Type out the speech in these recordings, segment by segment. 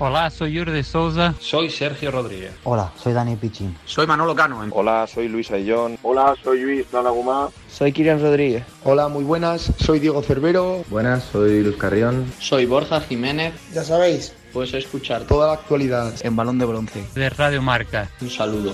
Hola, soy Yuri de Souza. Soy Sergio Rodríguez. Hola, soy Dani Pichín. Soy Manolo Cano. Hola, soy Luis Ayllón. Hola, soy Luis Nalagumá. Soy Kirian Rodríguez. Hola, muy buenas. Soy Diego Cervero. Buenas, soy Luz Carrión. Soy Borja Jiménez. Ya sabéis. Puedes escuchar toda la actualidad en Balón de Bronce. De Radio Marca. Un saludo.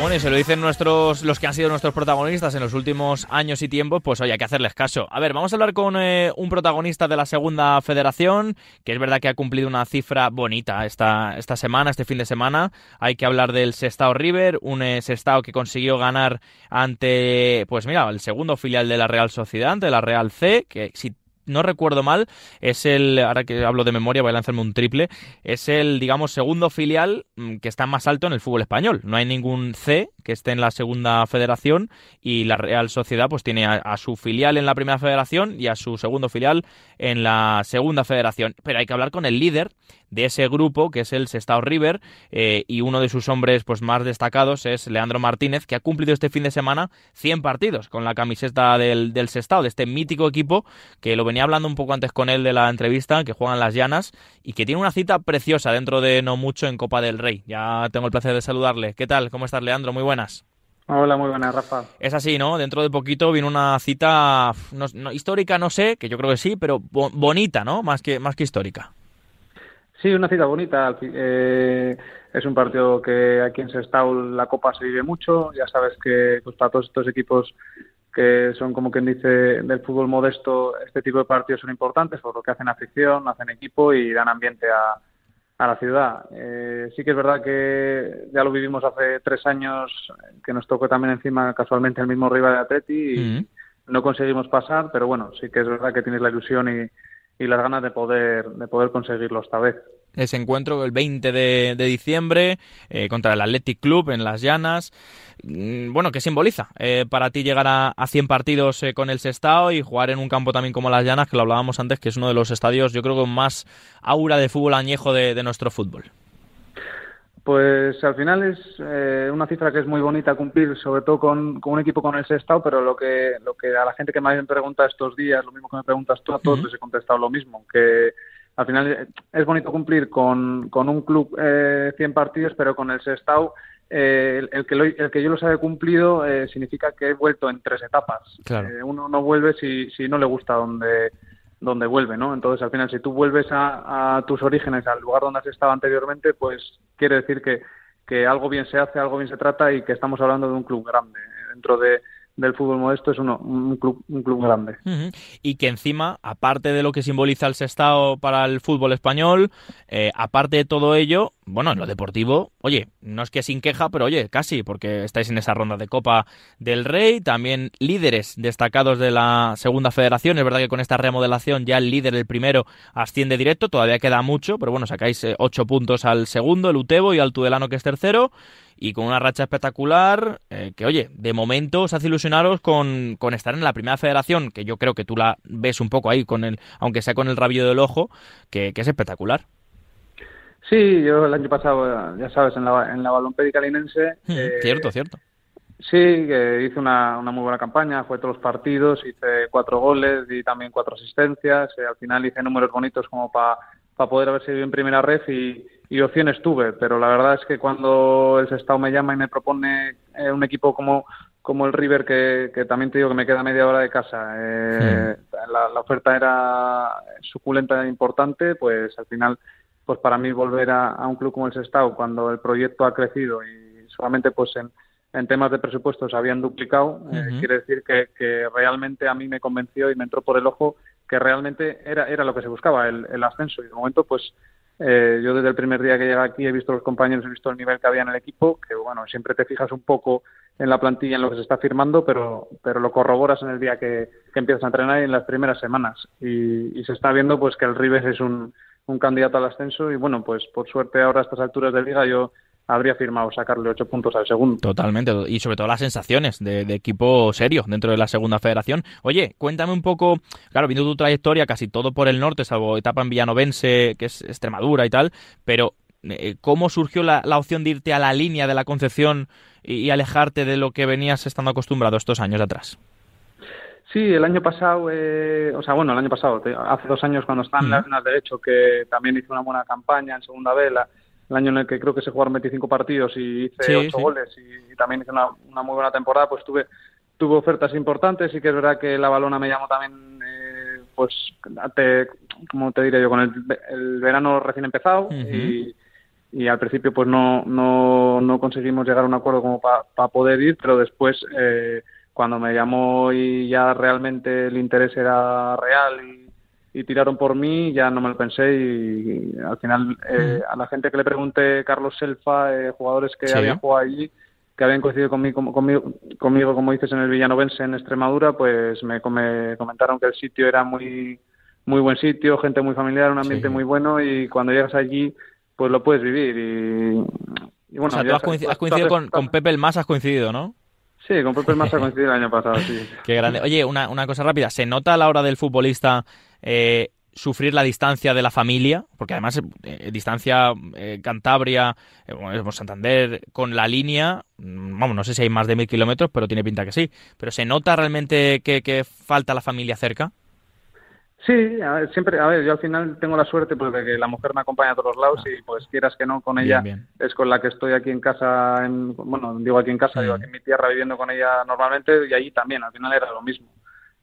Bueno, y se lo dicen nuestros, los que han sido nuestros protagonistas en los últimos años y tiempos, pues oye, hay que hacerles caso. A ver, vamos a hablar con eh, un protagonista de la segunda federación, que es verdad que ha cumplido una cifra bonita esta, esta semana, este fin de semana. Hay que hablar del Sestao River, un eh, Sestao que consiguió ganar ante, pues mira, el segundo filial de la Real Sociedad, de la Real C, que si no recuerdo mal, es el, ahora que hablo de memoria, voy a lanzarme un triple, es el, digamos, segundo filial mm, que está más alto en el fútbol español. No hay ningún C que esté en la segunda federación y la Real Sociedad pues tiene a, su filial en la primera federación y a su segundo filial en la segunda federación. Pero hay que hablar con el líder de ese grupo, que es el Sestao River, eh, y uno de sus hombres pues más destacados es Leandro Martínez, que ha cumplido este fin de semana 100 partidos con la camiseta del, del Sestao, de este mítico equipo, que lo venía hablando un poco antes con él de la entrevista, que juegan las llanas, y que tiene una cita preciosa dentro de no mucho en Copa del Rey. Ya tengo el placer de saludarle. ¿Qué tal? ¿Cómo estás, Leandro? Muy buenas. Hola, muy buenas, Rafa. Es así, ¿no? Dentro de poquito viene una cita histórica, no sé, que yo creo que sí, pero bonita, ¿no? Más que, más que histórica. Sí, una cita bonita. Eh, es un partido que aquí en Sestao la Copa se vive mucho. Ya sabes que pues, para todos estos equipos que son, como quien dice, del fútbol modesto, este tipo de partidos son importantes por lo que hacen afición, hacen equipo y dan ambiente a, a la ciudad. Eh, sí que es verdad que ya lo vivimos hace tres años, que nos tocó también encima casualmente el mismo rival de Atleti y no conseguimos pasar, pero bueno, sí que es verdad que tienes la ilusión y, y las ganas de poder, de poder conseguirlo esta vez. Ese encuentro el 20 de, diciembre eh, contra el Athletic Club en Las Llanas. Mm, bueno, ¿qué simboliza eh, para ti llegar a, a 100 partidos eh, con el Sestao y jugar en un campo también como Las Llanas, que lo hablábamos antes, que es uno de los estadios, yo creo, con más aura de fútbol añejo de nuestro fútbol? Pues al final es eh, una cifra que es muy bonita cumplir, sobre todo con, un equipo con el Sestao, pero lo que, lo que a la gente que me pregunta estos días, lo mismo que me preguntas tú, a todos les he contestado lo mismo, que al final es bonito cumplir con, con un club eh, 100 partidos, pero con el Sestao eh, el, que el que yo los haya cumplido eh, significa que he vuelto en tres etapas. Eh, uno no vuelve si, si no le gusta donde donde vuelve, ¿no? Entonces, al final, si tú vuelves a, tus orígenes, al lugar donde has estado anteriormente, pues quiere decir que, que algo bien se hace, algo bien se trata y que estamos hablando de un club grande. Dentro de, del fútbol modesto es uno, un, club, un club grande. Y que encima, aparte de lo que simboliza el Sestao para el fútbol español, eh, aparte de todo ello, bueno, en lo deportivo, oye, no es que sin queja, pero oye, casi, porque estáis en esa ronda de Copa del Rey, también líderes destacados de la segunda federación, es verdad que con esta remodelación ya el líder, el primero, asciende directo, todavía queda mucho, pero bueno, sacáis eh, ocho puntos al segundo, el Utebo y al Tudelano que es tercero, y con una racha espectacular eh, que, oye, de momento os hace ilusionaros con, con, estar en la primera federación, que yo creo que tú la ves un poco ahí, con el, aunque sea con el rabillo del ojo, que, es espectacular. Sí, yo el año pasado, ya sabes, en la, en la balompédica linense... Hmm, eh, cierto, cierto. Sí, que hice una, una muy buena campaña, fue todos los partidos, hice cuatro goles y también cuatro asistencias, eh, al final hice números bonitos como para poder haber seguido en primera red y, y opciones tuve, pero la verdad es que cuando el Sestao me llama y me propone eh, un equipo como, como el River, que, que, también te digo que me queda media hora de casa, eh, la, oferta era suculenta e importante, pues al final, pues para mí volver a, un club como el Sestao, cuando el proyecto ha crecido y solamente pues en, en temas de presupuestos habían duplicado, eh, quiere decir que, que realmente a mí me convenció y me entró por el ojo que realmente era, era lo que se buscaba, el, el ascenso. Y de momento, pues eh, yo desde el primer día que llegué aquí he visto los compañeros, he visto el nivel que había en el equipo, que bueno, siempre te fijas un poco en la plantilla, en lo que se está firmando, pero, pero lo corroboras en el día que, empiezas a entrenar y en las primeras semanas. Y, se está viendo pues que el Rives es un, un candidato al ascenso y bueno, pues por suerte ahora a estas alturas de liga yo habría firmado sacarle ocho puntos al segundo. Totalmente, y sobre todo las sensaciones de, equipo serio dentro de la segunda federación. Oye, cuéntame un poco, claro, viendo tu trayectoria, casi todo por el norte, salvo etapa en Villanovense, que es Extremadura y tal, pero eh, ¿cómo surgió la, opción de irte a la línea de la Concepción y, alejarte de lo que venías estando acostumbrado estos años atrás? Sí, el año pasado, eh, o sea, bueno, el año pasado, hace dos años cuando estaba en la final derecho, que también hice una buena campaña en segunda vela, el año en el que creo que se jugaron 25 partidos y hice ocho goles y, también hice una, muy buena temporada, pues tuve, tuve ofertas importantes y que es verdad que la balona me llamó también, eh, pues, te, como te diré yo, con el, verano recién empezado y, y, al principio pues no, no, no conseguimos llegar a un acuerdo como para poder ir, pero después... Eh, cuando me llamó y ya realmente el interés era real y, tiraron por mí, ya no me lo pensé y, al final eh, a la gente que le pregunté, Carlos Selfa, eh, jugadores que habían jugado allí, que habían coincidido conmigo, conmigo, conmigo, como dices, en el Villanovense en Extremadura, pues me, comentaron que el sitio era muy muy buen sitio, gente muy familiar, un ambiente muy bueno y cuando llegas allí pues lo puedes vivir y, bueno, o sea, tú has coincidido, con, con Pepe el Más, has coincidido, ¿no? Sí, con Pepe Massa coincidió el año pasado, sí. Qué grande. Oye, una, una cosa rápida. ¿Se nota a la hora del futbolista eh, sufrir la distancia de la familia? Porque además, eh, distancia eh, Cantabria, Santander, con la línea, mm, vamos, no sé si hay más de mil kilómetros, pero tiene pinta que sí. Pero ¿se nota realmente que, que falta la familia cerca? Sí, a ver, siempre, a ver, yo al final tengo la suerte pues, de que la mujer me acompaña a todos lados y pues quieras que no, con ella es con la que estoy aquí en casa, en, bueno, digo aquí en casa, digo aquí en mi tierra viviendo con ella normalmente y allí también, al final era lo mismo.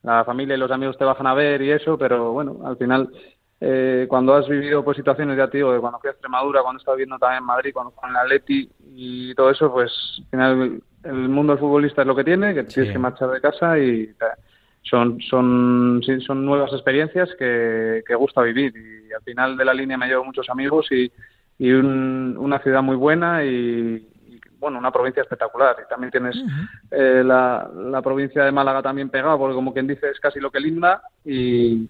La familia y los amigos te bajan a ver y eso, pero bueno, al final eh, cuando has vivido pues situaciones, ya te digo, de cuando fui a Extremadura, cuando estaba viviendo también en Madrid, cuando fui en la Atleti y todo eso, pues al final el mundo del futbolista es lo que tiene, que tienes que marchar de casa y son, son, son nuevas experiencias que, que, gusta vivir y al final de la línea me llevo muchos amigos y, y una ciudad muy buena y, bueno, una provincia espectacular. Y también tienes eh, la, la provincia de Málaga también pegada, porque como quien dice es casi lo que linda y,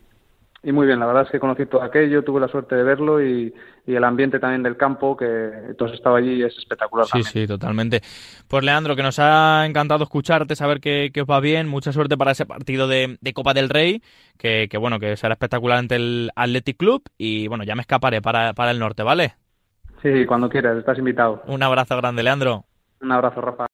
y muy bien, la verdad es que conocí todo aquello, tuve la suerte de verlo y, el ambiente también del campo, que todos estaba allí, es espectacular. Sí, sí, totalmente. Pues Leandro, que nos ha encantado escucharte, saber que, os va bien, mucha suerte para ese partido de, Copa del Rey, que, bueno, que será espectacular ante el Athletic Club y bueno, ya me escaparé para, para el norte, ¿vale? Sí, cuando quieras, estás invitado. Un abrazo grande, Leandro. Un abrazo, Rafa.